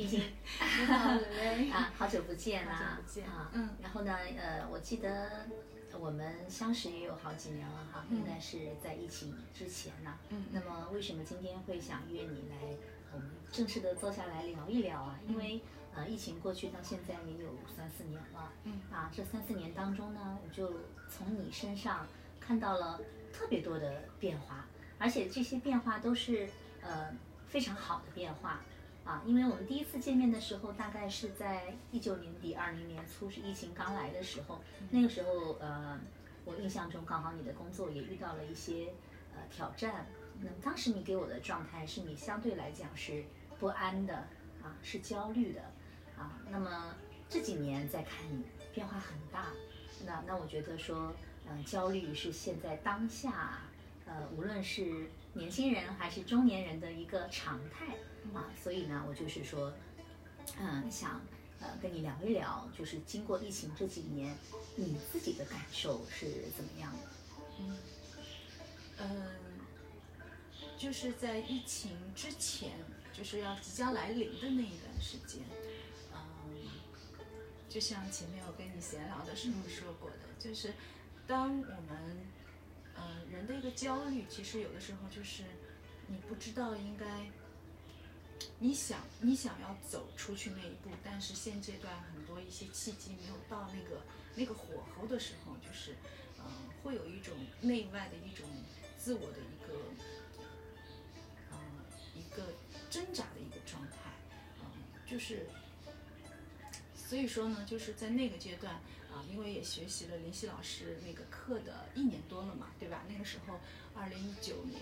毕竟啊，好久不见啦，好久不见。啊，嗯。然后呢，呃，我记得我们相识也有好几年了哈，嗯。应该是在疫情之前呢。嗯那么为什么今天会想约你来，我们正式的坐下来聊一聊啊？因为呃，疫情过去到现在也有三四年了，嗯。啊，这三四年当中呢，我就从你身上看到了特别多的变化，而且这些变化都是呃非常好的变化啊。因为我们第一次见面的时候，大概是在一九年底、二零年初，是疫情刚来的时候，那个时候呃，我印象中刚好你的工作也遇到了一些呃挑战。那么当时你给我的状态是你相对来讲是不安的啊，是焦虑的啊。那么这几年再看你变化很大，那那我觉得说，嗯、焦虑是现在当下，呃，无论是年轻人还是中年人的一个常态啊。所以呢，我就是说，嗯，想呃跟你聊一聊，就是经过疫情这几年，你自己的感受是怎么样的？嗯，嗯，就是在疫情之前，就是要即将来临的那一段时间，嗯，就像前面我跟你闲聊的时候说过的，就是当我们，呃，人的一个焦虑，其实有的时候就是你不知道应该。你想你想要走出去那一步，但是现阶段很多一些契机没有到那个那个火候的时候，就是，嗯、会有一种内外的一种自我的一个，呃，一个挣扎的一个状态，嗯、就是，所以说呢，就是在那个阶段啊、因为也学习了林夕老师那个课的一年多了嘛，对吧？那个时候，二零一九年，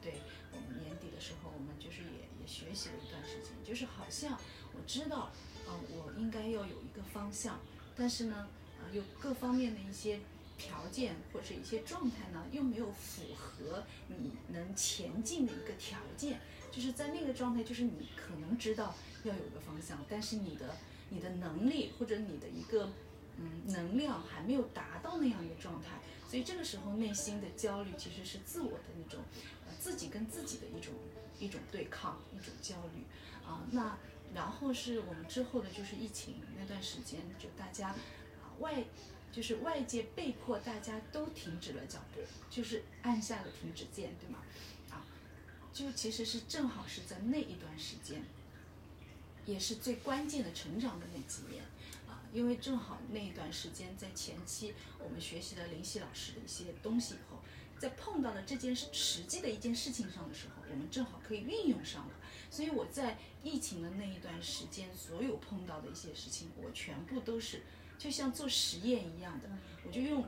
对我们年底的时候，我们就是也也学习了一段时间，就是好像我知道，嗯、我应该要有一个方向，但是呢，呃，有各方面的一些条件或者一些状态呢，又没有符合你能前进的一个条件。就是在那个状态，就是你可能知道要有个方向，但是你的你的能力或者你的一个嗯能量还没有达到那样一个状态，所以这个时候内心的焦虑其实是自我的那种自己跟自己的一种一种对抗，一种焦虑啊、那然后是我们之后的就是疫情那段时间，就大家外就是外界被迫大家都停止了脚步，就是按下了停止键，对吗？啊，就其实是正好是在那一段时间，也是最关键的成长的那几年啊，因为正好那一段时间在前期我们学习了林夕老师的一些东西以后，在碰到了这件事实际的一件事情上的时候，我们正好可以运用上了。所以我在疫情的那一段时间，所有碰到的一些事情，我全部都是就像做实验一样的，我就用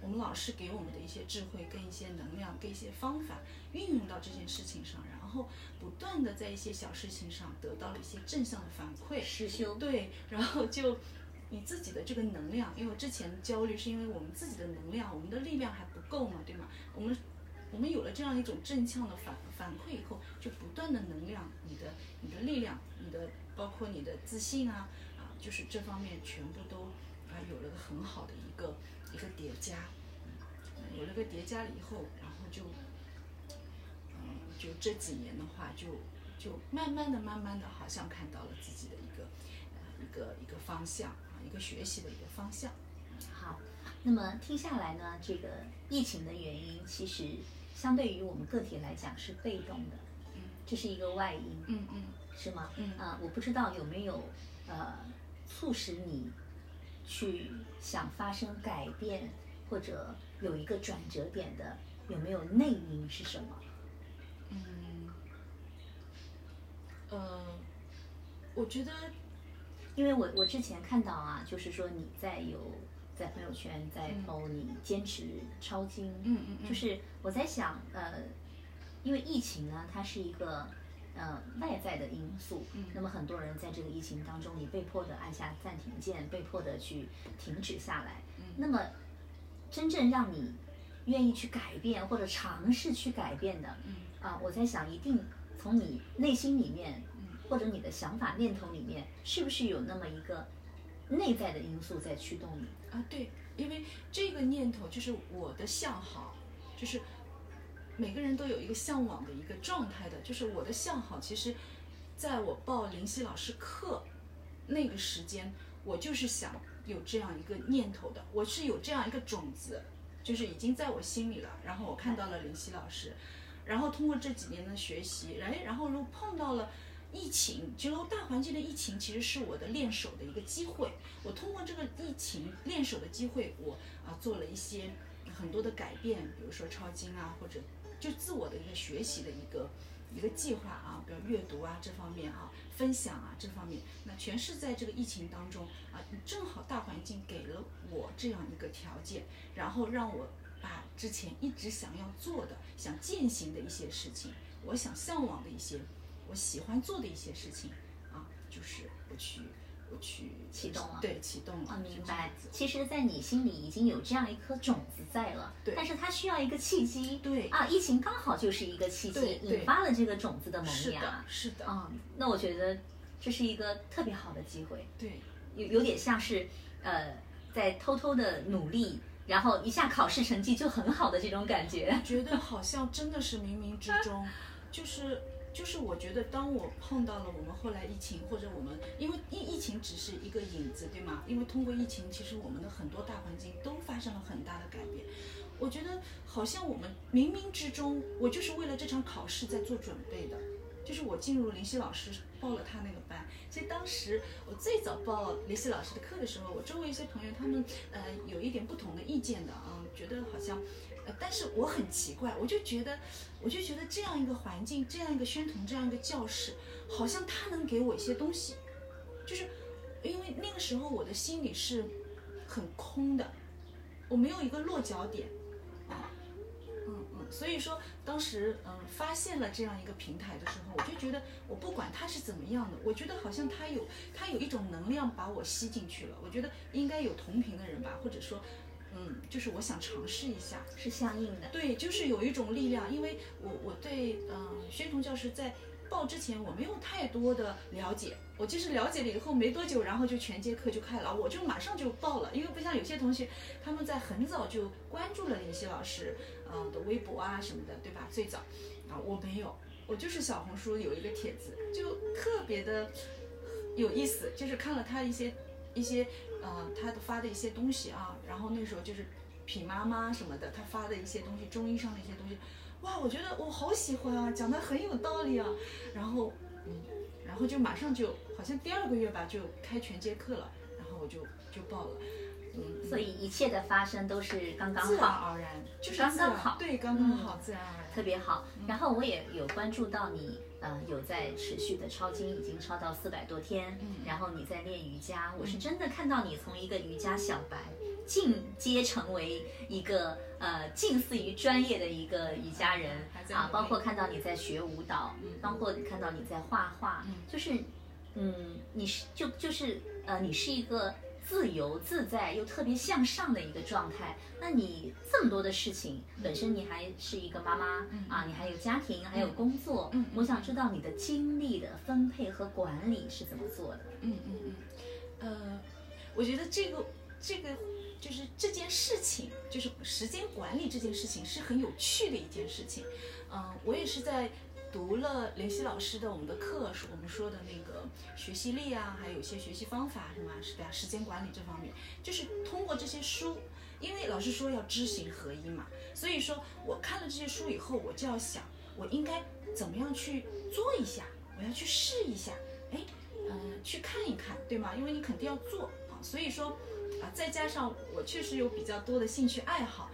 我们老师给我们的一些智慧跟一些能量跟一些方法运用到这件事情上，然后不断的在一些小事情上得到了一些正向的反馈，师修对，然后就你自己的这个能量，因为之前焦虑是因为我们自己的能量，我们的力量还不够嘛，对吗？我们我们有了这样一种正向的反反馈以后，就不断的能量，你的你的力量，你的包括你的自信啊啊，就是这方面全部都啊有了个很好的一个一个叠加，嗯，有了个叠加了以后，然后就嗯，就这几年的话，就就慢慢的、慢慢的，好像看到了自己的一个呃一个一个方向啊，一个学习的一个方向。好，那么听下来呢，这个疫情的原因其实相对于我们个体来讲是被动的，嗯这是一个外因，嗯嗯是吗？嗯啊、我不知道有没有呃促使你去想发生改变，或者有一个转折点的，有没有内因是什么？嗯，呃，我觉得因为我我之前看到啊，就是说你在有在朋友圈在嗯。PO 你坚持抄经，嗯嗯嗯。就是我在想，呃，因为疫情呢，它是一个呃外在的因素，嗯。那么很多人在这个疫情当中，你被迫的按下暂停键，被迫的去停止下来，嗯。那么真正让你愿意去改变或者尝试去改变的，嗯。啊，我在想，一定从你内心里面，嗯。或者你的想法念头里面，是不是有那么一个内在的因素在驱动你？啊，对，因为这个念头就是我的向好，就是每个人都有一个向往的一个状态的，就是我的向好，其实在我报林夕老师课那个时间，我就是想有这样一个念头的，我是有这样一个种子，就是已经在我心里了。然后我看到了林夕老师，然后通过这几年的学习，哎，然后又碰到了疫情，就大环境的疫情其实是我的练手的一个机会。我通过这个疫情练手的机会，我啊做了一些很多的改变，比如说抄经啊，或者就自我的一个学习的一个一个计划啊，比如阅读啊这方面啊，分享啊这方面，那全是在这个疫情当中啊，正好大环境给了我这样一个条件，然后让我把之前一直想要做的、想践行的一些事情，我想向往的一些。我喜欢做的一些事情，啊，就是我去，去启动了，对，启动了。啊，明白。其实，在你心里已经有这样一颗种子在了，对。但是它需要一个契机，对。啊，疫情刚好就是一个契机，引发了这个种子的萌芽。是的，是的。啊，那我觉得这是一个特别好的机会。对。有有点像是，呃，在偷偷的努力，然后一下考试成绩就很好的这种感觉。觉得好像真的是冥冥之中，就是。就是我觉得，当我碰到了我们后来疫情，或者我们因为疫疫情只是一个影子，对吗？因为通过疫情，其实我们的很多大环境都发生了很大的改变。我觉得好像我们冥冥之中，我就是为了这场考试在做准备的。就是我进入林夕老师报了他那个班，其实当时我最早报林夕老师的课的时候，我周围一些朋友他们呃有一点不同的意见的啊，觉得好像。但是我很奇怪，我就觉得，我就觉得这样一个环境，这样一个宣统，这样一个教室，好像他能给我一些东西，就是因为那个时候我的心里是很空的，我没有一个落脚点，啊，嗯嗯，所以说当时嗯发现了这样一个平台的时候，我就觉得我不管它是怎么样的，我觉得好像它有它有一种能量把我吸进去了，我觉得应该有同频的人吧，或者说。嗯，就是我想尝试一下，是相应的。对，就是有一种力量，因为我我对嗯宣统教师在报之前我没有太多的了解，我就是了解了以后没多久，然后就全节课就开了，我就马上就报了，因为不像有些同学他们在很早就关注了林夕老师嗯的微博啊什么的，对吧？最早啊我没有，我就是小红书有一个帖子，就特别的有意思，就是看了他一些一些。呃，他的发的一些东西啊，然后那时候就是品妈妈什么的，他发的一些东西，中医上的一些东西，哇，我觉得我好喜欢啊，讲的很有道理啊，然后嗯，然后就马上就好像第二个月吧，就开全节课了，然后我就就报了，嗯，所以一切的发生都是刚刚好，自然而然，就是刚刚好，对，刚刚好，自然而然，特别好。然后我也有关注到你。呃，有在持续的抄经，已经抄到四百多天。嗯，然后你在练瑜伽，我是真的看到你从一个瑜伽小白进阶成为一个呃近似于专业的一个瑜伽人啊，包括看到你在学舞蹈，包括看到你在画画，就是嗯，你是就就是呃，你是一个。自由自在又特别向上的一个状态。那你这么多的事情，本身你还是一个妈妈啊，你还有家庭，还有工作。嗯，我想知道你的精力的分配和管理是怎么做的？嗯嗯嗯。呃，我觉得这个这个就是这件事情，就是时间管理这件事情是很有趣的一件事情。嗯，我也是在。读了林夕老师的我们的课，是我们说的那个学习力啊，还有一些学习方法，什么是吧？时间管理这方面，就是通过这些书，因为老师说要知行合一嘛，所以说我看了这些书以后，我就要想，我应该怎么样去做一下，我要去试一下，哎，嗯，去看一看，对吗？因为你肯定要做啊，所以说啊，再加上我确实有比较多的兴趣爱好。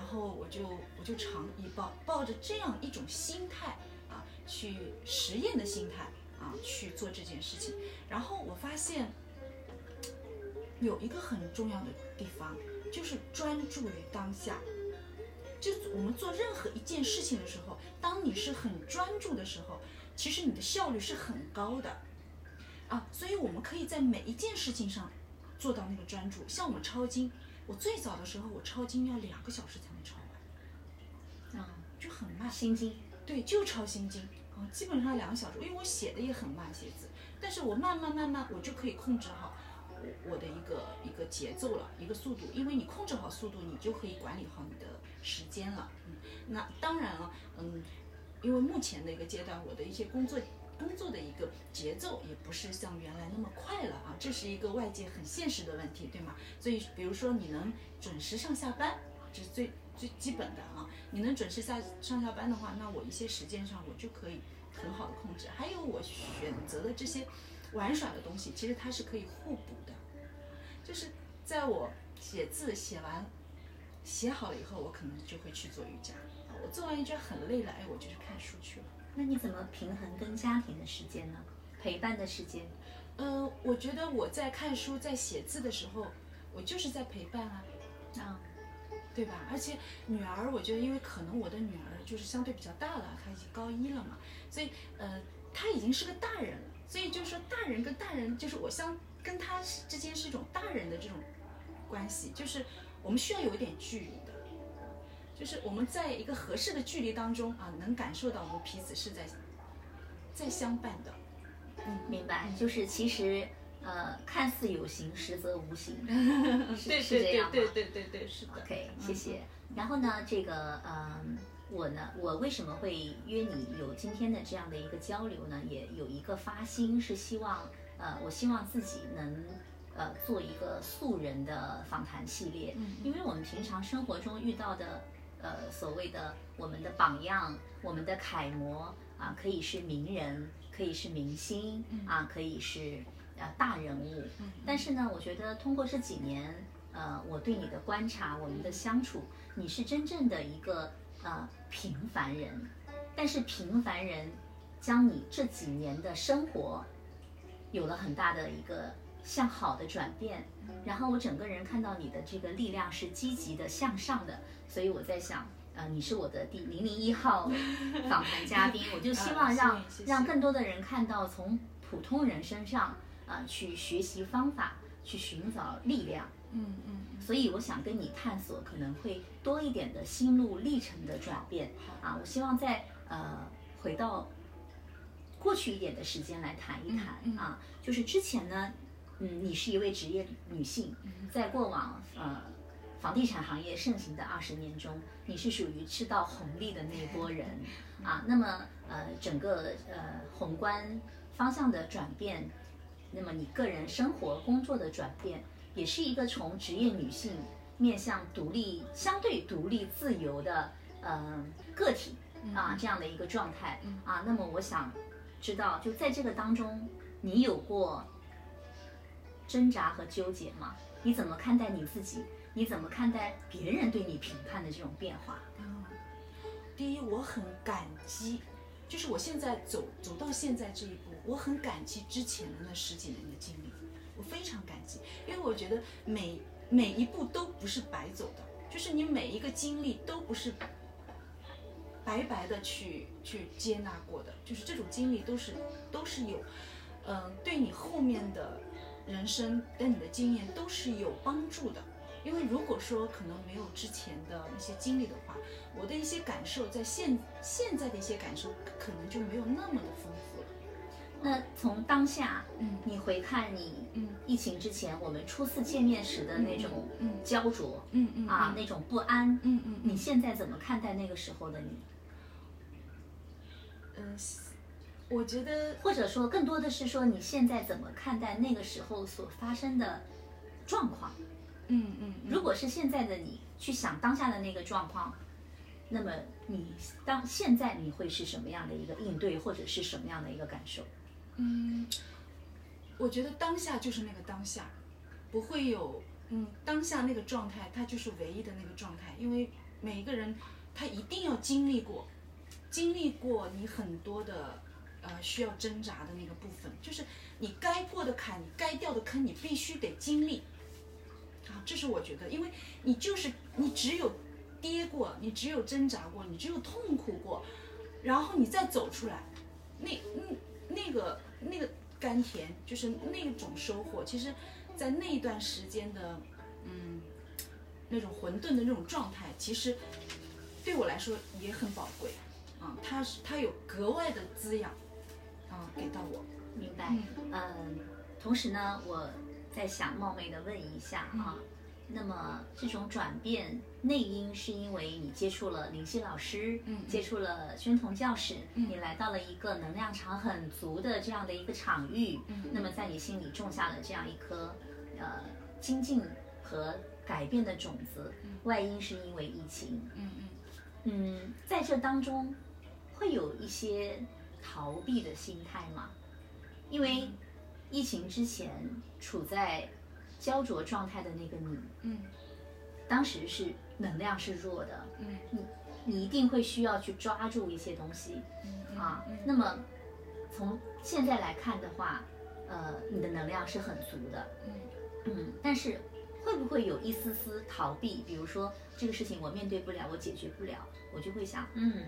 然后我就我就常以抱抱着这样一种心态啊，去实验的心态啊去做这件事情。然后我发现有一个很重要的地方，就是专注于当下。就我们做任何一件事情的时候，当你是很专注的时候，其实你的效率是很高的啊。所以我们可以在每一件事情上做到那个专注。像我们抄经。我最早的时候，我抄经要两个小时才啊，就很慢。心经，对，就抄心经，啊，基本上两个小时，因为我写的也很慢，写字，但是我慢慢慢慢，我就可以控制好我我的一个一个节奏了，一个速度，因为你控制好速度，你就可以管理好你的时间了。嗯，那当然了，嗯，因为目前的一个阶段，我的一些工作工作的一个节奏也不是像原来那么快了啊，这是一个外界很现实的问题，对吗？所以比如说你能准时上下班，这是最最基本的啊，你能准时下上下班的话，那我一些时间上我就可以很好的控制。还有我选择的这些玩耍的东西，其实它是可以互补的，就是在我写字写完。写好了以后，我可能就会去做瑜伽。我做完瑜伽很累了，哎，我就去看书去了。那你怎么平衡跟家庭的时间呢？陪伴的时间？呃，我觉得我在看书、在写字的时候，我就是在陪伴啊，啊，对吧？而且女儿，我觉得因为可能我的女儿就是相对比较大了，她已经高一了嘛，所以呃，她已经是个大人了。所以就是说，大人跟大人，就是我相跟她之间是一种大人的这种关系，就是。我们需要有一点距离的，就是我们在一个合适的距离当中啊，能感受到我们彼此是在在相伴的。嗯，明白。就是其实呃，看似有形，实则无形。是是这样对对对对，是的。OK，谢谢。然后呢，这个呃，我呢，我为什么会约你有今天的这样的一个交流呢？也有一个发心，是希望呃，我希望自己能。呃，做一个素人的访谈系列，因为我们平常生活中遇到的，呃，所谓的我们的榜样、我们的楷模啊，可以是名人，可以是明星啊，可以是呃大人物。但是呢，我觉得通过这几年，呃，我对你的观察，我们的相处，你是真正的一个呃平凡人，但是平凡人将你这几年的生活有了很大的一个。向好的转变，然后我整个人看到你的这个力量是积极的向上的，所以我在想，呃，你是我的第零零一号访谈嘉宾，我就希望让让更多的人看到从普通人身上啊去学习方法，去寻找力量，嗯嗯，所以我想跟你探索可能会多一点的心路历程的转变，啊，我希望在呃回到过去一点的时间来谈一谈啊，就是之前呢。嗯，你是一位职业女性，在过往呃房地产行业盛行的二十年中，你是属于吃到红利的那一波人 啊。那么呃整个呃宏观方向的转变，那么你个人生活工作的转变，也是一个从职业女性面向独立、相对独立自由的呃个体啊这样的一个状态啊。那么我想知道，就在这个当中，你有过？挣扎和纠结吗？你怎么看待你自己？你怎么看待别人对你评判的这种变化？嗯，第一，我很感激，就是我现在走走到现在这一步，我很感激之前的那十几年的经历，我非常感激，因为我觉得每每一步都不是白走的，就是你每一个经历都不是白白的去去接纳过的，就是这种经历都是都是有，嗯，对你后面的。人生跟你的经验都是有帮助的，因为如果说可能没有之前的一些经历的话，我的一些感受在现现在的一些感受可能就没有那么的丰富。那从当下，嗯，你回看你，嗯，疫情之前我们初次见面时的那种，嗯，焦灼，嗯嗯，啊，那种不安，嗯嗯，你现在怎么看待那个时候的你？嗯。我觉得，或者说更多的是说，你现在怎么看待那个时候所发生的状况？嗯嗯。如果是现在的你去想当下的那个状况，那么你当现在你会是什么样的一个应对，或者是什么样的一个感受？嗯，我觉得当下就是那个当下，不会有嗯当下那个状态，它就是唯一的那个状态，因为每一个人他一定要经历过，经历过你很多的。呃，需要挣扎的那个部分，就是你该过的坎，你该掉的坑，你必须得经历。啊，这是我觉得，因为你就是你只有跌过，你只有挣扎过，你只有痛苦过，然后你再走出来，那嗯那个那个甘甜，就是那种收获，其实，在那一段时间的嗯那种混沌的那种状态，其实对我来说也很宝贵啊，它是它有格外的滋养。啊，给到我，明白。嗯，同时呢，我在想冒昧的问一下啊，那么这种转变内因是因为你接触了林夕老师，嗯接触了宣彤教室，嗯。你来到了一个能量场很足的这样的一个场域，嗯那么在你心里种下了这样一颗呃精进和改变的种子。外因是因为疫情，嗯嗯。嗯，在这当中会有一些逃避的心态吗？因为疫情之前处在焦灼状态的那个你，嗯当时是能量是弱的，嗯你你一定会需要去抓住一些东西嗯啊。那么从现在来看的话，呃，你的能量是很足的，嗯嗯，但是会不会有一丝丝逃避？比如说这个事情我面对不了，我解决不了，我就会想，嗯，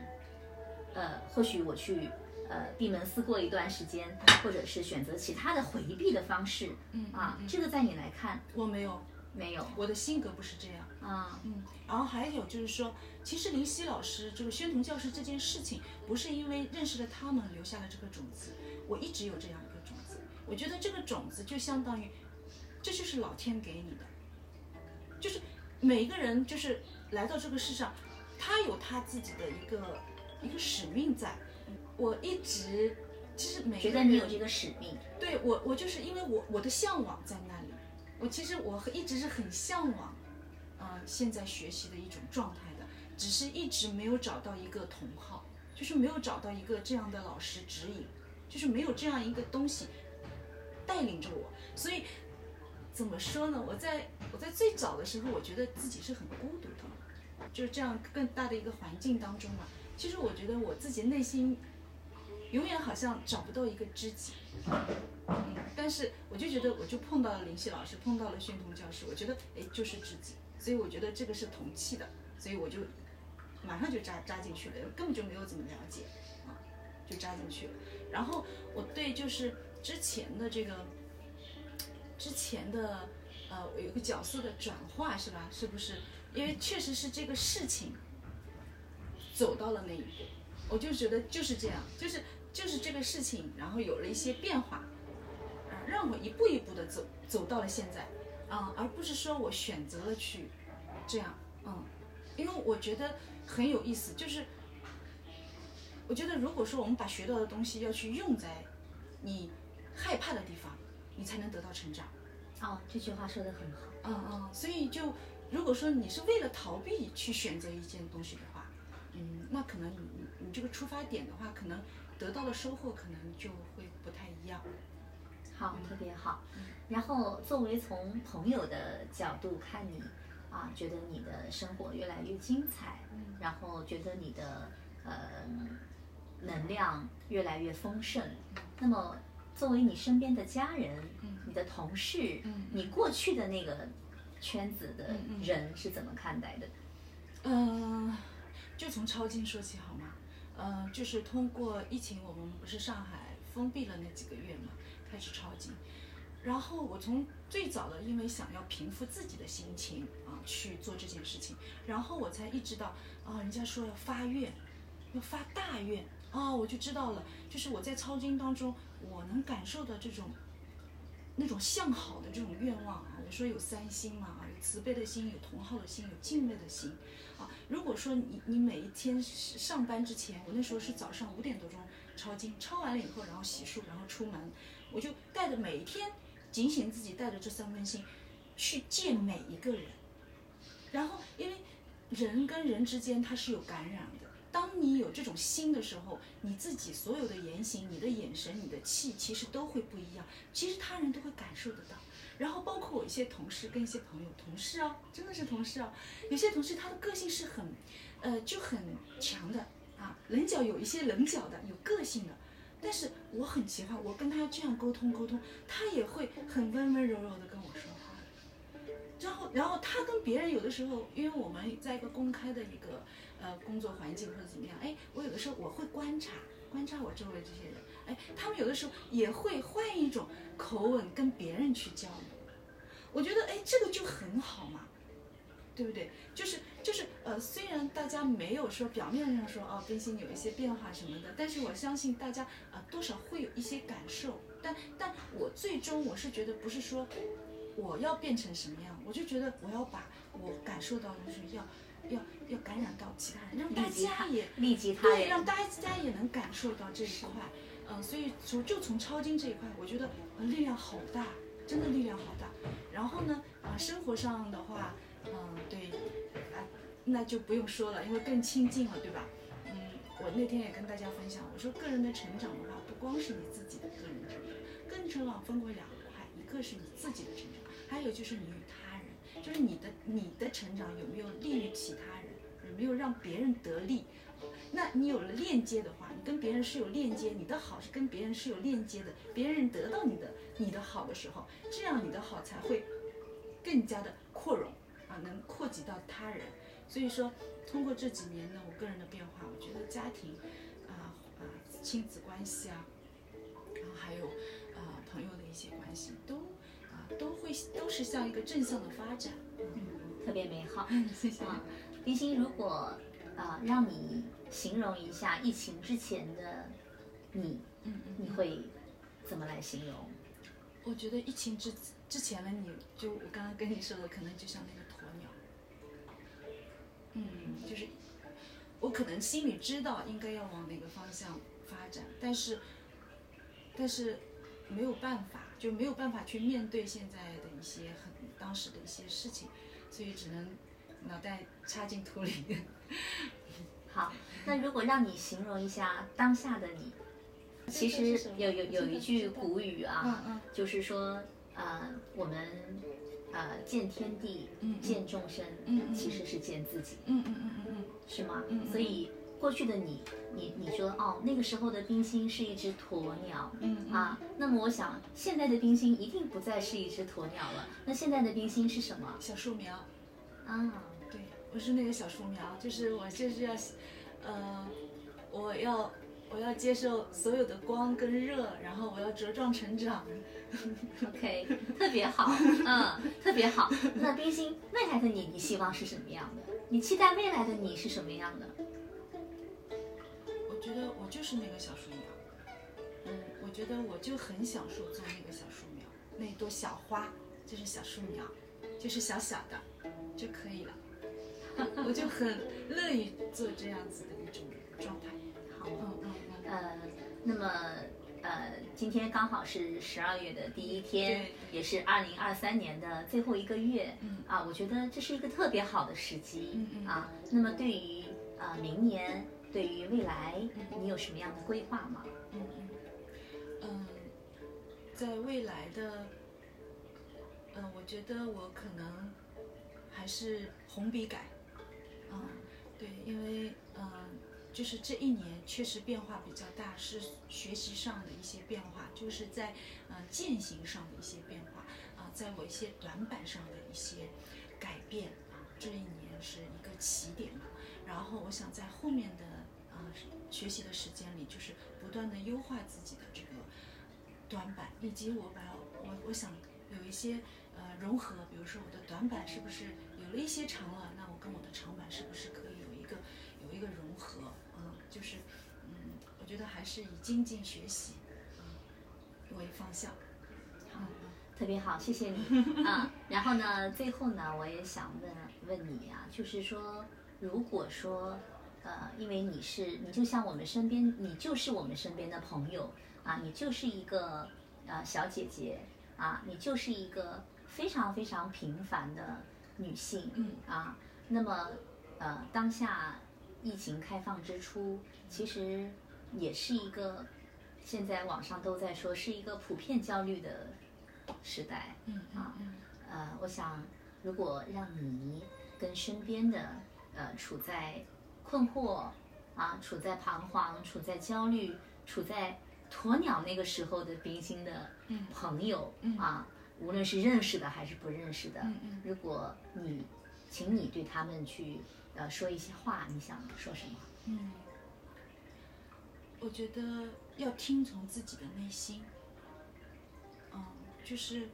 呃，或许我去呃闭门思过一段时间，或者是选择其他的回避的方式嗯啊。嗯这个在你来看我没有，没有我的性格不是这样。啊？嗯，然后还有就是说，其实林夕老师就是宣统教师这件事情，不是因为认识了他们留下了这个种子，我一直有这样一个种子。我觉得这个种子就相当于，这就是老天给你的，就是每一个人就是来到这个世上，他有他自己的一个一个使命在。我一直其实每觉个人得你有这个使命，对我，我就是因为我我的向往在那里，我其实我一直是很向往，呃，现在学习的一种状态的，只是一直没有找到一个同好，就是没有找到一个这样的老师指引，就是没有这样一个东西带领着我，所以怎么说呢？我在我在最早的时候，我觉得自己是很孤独的，就是这样更大的一个环境当中嘛。其实我觉得我自己内心永远好像找不到一个知己，嗯，但是我就觉得我就碰到了林夕老师，碰到了宣彤教师，我觉得哎就是知己，所以我觉得这个是同气的，所以我就马上就扎扎进去了，根本就没有怎么了解啊，就扎进去了。然后我对就是之前的这个之前的呃有一个角色的转化是吧？是不是？因为确实是这个事情走到了那一步，我就觉得就是这样，就是就是这个事情，然后有了一些变化，啊，让我一步一步的走走到了现在，啊，而不是说我选择了去这样，嗯，因为我觉得很有意思，就是我觉得如果说我们把学到的东西要去用在你害怕的地方，你才能得到成长。哦，这句话说的很好。嗯嗯，所以就如果说你是为了逃避去选择一件东西的话，嗯，那可能你这个出发点的话，可能得到的收获可能就会不太一样。好，特别好。然后作为从朋友的角度看你，啊，觉得你的生活越来越精彩，然后觉得你的呃能量越来越丰盛。那么作为你身边的家人，你的同事，嗯你过去的那个圈子的人是怎么看待的？嗯，就从抄经说起好吗？呃，就是通过疫情，我们不是上海封闭了那几个月嘛，开始抄经。然后我从最早的因为想要平复自己的心情啊去做这件事情，然后我才意识到啊，人家说要发愿，要发大愿啊，我就知道了，就是我在抄经当中，我能感受到这种那种向好的这种愿望啊。我说有三心嘛，有慈悲的心，有同好的心，有敬畏的心。如果说你你每一天上班之前，我那时候是早上五点多钟抄经，抄完了以后，然后洗漱，然后出门，我就带着每一天警醒自己，带着这三分心去见每一个人。然后，因为人跟人之间它是有感染的。当你有这种心的时候，你自己所有的言行、你的眼神、你的气，其实都会不一样。其实他人都会感受得到。然后包括我一些同事跟一些朋友，同事啊，真的是同事啊，有些同事他的个性是很，呃，就很强的啊，棱角有一些棱角的，有个性的。但是我很奇怪，我跟他这样沟通沟通，他也会很温温柔柔的跟我说话。然后，然后他跟别人有的时候，因为我们在一个公开的一个呃工作环境或者怎么样，哎，我有的时候我会观察观察我周围这些人，哎，他们有的时候也会换一种口吻跟别人去交流。我觉得哎，这个就很好嘛，对不对？就是就是呃，虽然大家没有说表面上说哦更新有一些变化什么的，但是我相信大家啊、多少会有一些感受。但但我最终我是觉得不是说我要变成什么样，我就觉得我要把我感受到的就是要要要感染到其他人，让大家也利己他对，让人，大家也能感受到这一块。嗯、所以从就从抄经这一块，我觉得呃力量好大，真的力量好大。然后呢，啊、生活上的话，嗯、对，啊、那就不用说了，因为更亲近了，对吧？嗯，我那天也跟大家分享，我说个人的成长的话，不光是你自己的个人成长，个人成长分为两块，一个是你自己的成长，还有就是你就是你的你的成长有没有利于其他人，有没有让别人得利。那你有了链接的话，你跟别人是有链接，你的好是跟别人是有链接的，别人得到你的你的好的时候，这样你的好才会更加的扩容啊，能扩及到他人。所以说，通过这几年呢，我个人的变化，我觉得家庭啊啊亲子关系啊，然后还有啊朋友的一些关系，都都会都是向一个正向的发展。特别美好。谢谢啊，冰心，如果呃让你形容一下疫情之前的你，你会怎么来形容？我觉得疫情之之前的你，就我刚刚跟你说的，可能就像那个鸵鸟，嗯，就是我可能心里知道应该要往哪个方向发展，但是但是没有办法，就没有办法去面对现在的一些很当时的一些事情，所以只能脑袋插进土里。好，那如果让你形容一下当下的你，其实有有有一句古语啊，嗯嗯就是说，呃，我们呃见天地见众生其实是见自己，嗯嗯嗯嗯嗯是吗所以过去的你，你你说哦，那个时候的冰心是一只鸵鸟。嗯嗯啊，那么我想现在的冰心一定不再是一只鸵鸟了。那现在的冰心是什么？小树苗。啊，对，我是那个小树苗，就是我就是要，呃，我要我要接受所有的光跟热，然后我要茁壮成长。OK，特别好，嗯，特别好。那冰心，未来的你，你希望是什么样的？你期待未来的你是什么样的？我觉得我就是那个小树苗，嗯，我觉得我就很享受做那个小树苗，那朵小花就是小树苗，就是小小的就可以了。我就很乐意做这样子的一种状态。好，嗯嗯嗯，呃，那么呃，今天刚好是十二月的第一天，对也是二零二三年的最后一个月，嗯。啊，我觉得这是一个特别好的时机，嗯嗯。啊，那么对于呃明年，对于未来，你有什么样的规划吗？嗯嗯嗯，在未来的，嗯，我觉得我可能还是红笔改，嗯，对，因为嗯，就是这一年确实变化比较大，是学习上的一些变化，就是在呃践行上的一些变化啊、在我一些短板上的一些改变啊，这一年是一个起点嘛。然后我想在后面的啊、学习的时间里，就是不断的优化自己的这个短板，以及我把我我想有一些呃融合，比如说我的短板是不是有了一些长了，那我跟我的长板是不是可以有一个有一个融合？嗯，就是嗯，我觉得还是以精进学习嗯为方向。嗯特别好，谢谢你啊。然后呢，最后呢，我也想问问你啊，就是说，如果说呃，因为你是你就像我们身边，你就是我们身边的朋友啊，你就是一个呃小姐姐啊，你就是一个非常非常平凡的女性，嗯啊，那么呃，当下疫情开放之初，其实也是一个现在网上都在说是一个普遍焦虑的时代。嗯啊嗯呃，我想，如果让你跟身边的呃处在困惑啊，处在彷徨，处在焦虑，处在鸵鸟那个时候的冰心的嗯朋友、嗯啊，无论是认识的还是不认识的，如果你，请你对他们去呃说一些话，你想说什么？嗯，我觉得要听从自己的内心。嗯，就是，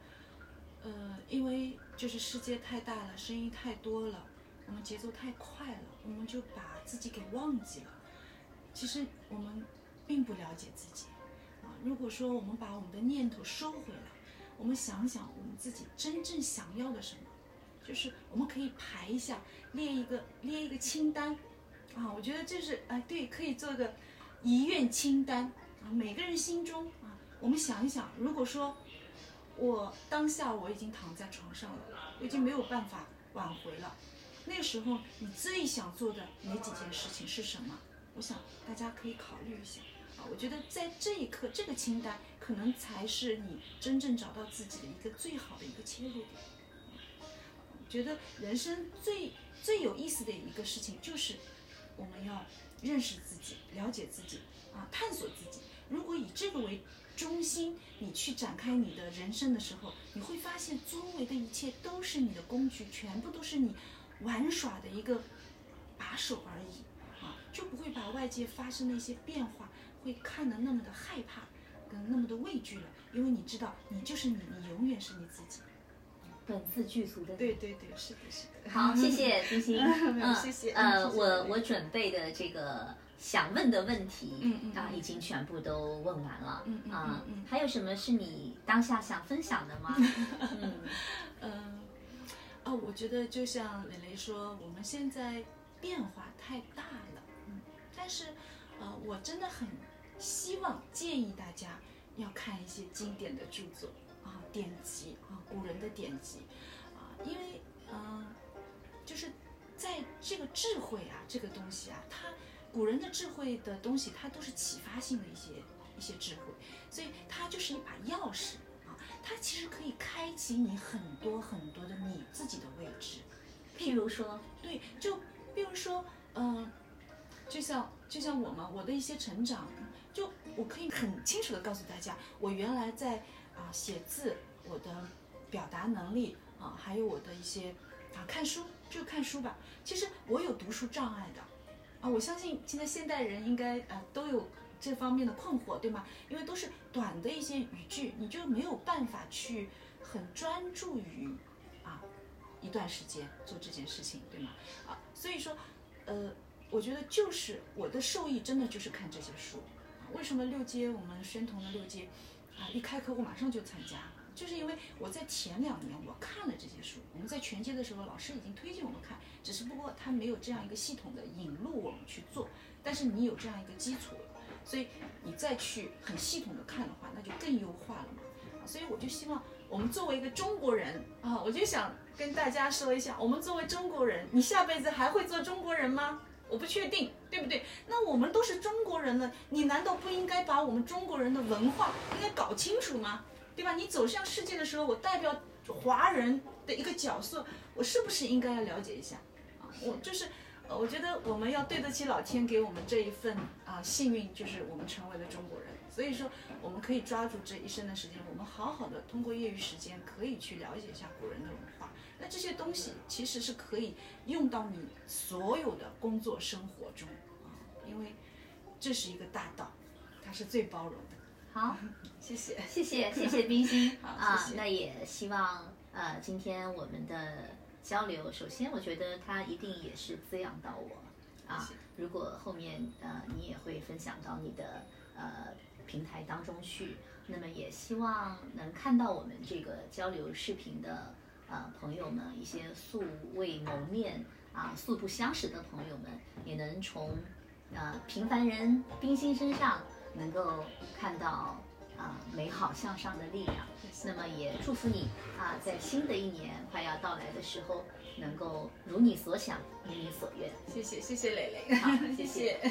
呃，因为就是世界太大了，声音太多了，我们节奏太快了，我们就把自己给忘记了。其实我们并不了解自己啊。如果说我们把我们的念头收回来，我们想想我们自己真正想要的什么，就是我们可以排一下，列一个列一个清单，啊，我觉得这是哎对，可以做个遗愿清单啊，每个人心中啊，我们想一想，如果说我当下我已经躺在床上了，我已经没有办法挽回了，那时候你最想做的哪几件事情是什么？我想大家可以考虑一下啊，我觉得在这一刻这个清单可能才是你真正找到自己的一个最好的一个切入点。觉得人生最最有意思的一个事情就是我们要认识自己、了解自己啊，探索自己。如果以这个为中心，你去展开你的人生的时候，你会发现周围的一切都是你的工具，全部都是你玩耍的一个把手而已啊，就不会把外界发生的一些变化会看得那么的害怕，跟那么的畏惧了，因为你知道你就是你，你永远是你自己。本自具足的。对对对，是的，是的。好，谢谢冰心。嗯，谢谢。呃，谢谢我我准备的这个想问的问题，嗯嗯啊，已经全部都问完了。嗯嗯啊嗯嗯还有什么是你当下想分享的吗？嗯 嗯，哦，我觉得就像蕾蕾说，我们现在变化太大了，嗯，但是，呃，我真的很希望建议大家要看一些经典的著作啊，典籍啊，古人的典籍啊，因为，嗯、就是在这个智慧啊，这个东西啊，它古人的智慧的东西，它都是启发性的一些一些智慧，所以它就是一把钥匙，它其实可以开启你很多很多的你自己的位置。譬如说，对，就比如说，嗯、就像就像我嘛我的一些成长，就我可以很清楚的告诉大家，我原来在啊、写字，我的表达能力啊、还有我的一些啊看书，就看书吧。其实我有读书障碍的啊，我相信现在现代人应该呃都有这方面的困惑，对吗？因为都是短的一些语句，你就没有办法去很专注于啊一段时间做这件事情，对吗？啊，所以说，呃，我觉得就是我的受益真的就是看这些书。为什么六阶我们宣统的六阶啊一开课我马上就参加，就是因为我在前两年我看了这些书，我们在全阶的时候老师已经推荐我们看，只是不过他没有这样一个系统的引路我们去做，但是你有这样一个基础，所以你再去很系统的看的话，那就更优化了嘛。啊，所以我就希望我们作为一个中国人啊，我就想跟大家说一下，我们作为中国人，你下辈子还会做中国人吗？我不确定，对不对？那我们都是中国人了，你难道不应该把我们中国人的文化应该搞清楚吗？对吧？你走向世界的时候，我代表华人的一个角色，我是不是应该要了解一下？啊，我就是，我觉得我们要对得起老天给我们这一份啊幸运，就是我们成为了中国人。所以说，我们可以抓住这一生的时间，我们好好的通过业余时间，可以去了解一下古人的文化。那这些东西其实是可以用到你所有的工作生活中啊，因为这是一个大道，它是最包容的。好，谢谢。谢谢谢谢冰心好啊谢谢，那也希望呃今天我们的交流，首先我觉得它一定也是滋养到我啊。如果后面呃你也会分享到你的呃平台当中去，那么也希望能看到我们这个交流视频的呃朋友们，一些素未谋面啊、素不相识的朋友们，也能从呃平凡人冰心身上能够看到啊、美好向上的力量。那么也祝福你啊，在新的一年快要到来的时候，能够如你所想，如你所愿。谢谢谢谢蕾蕾，好谢谢。谢谢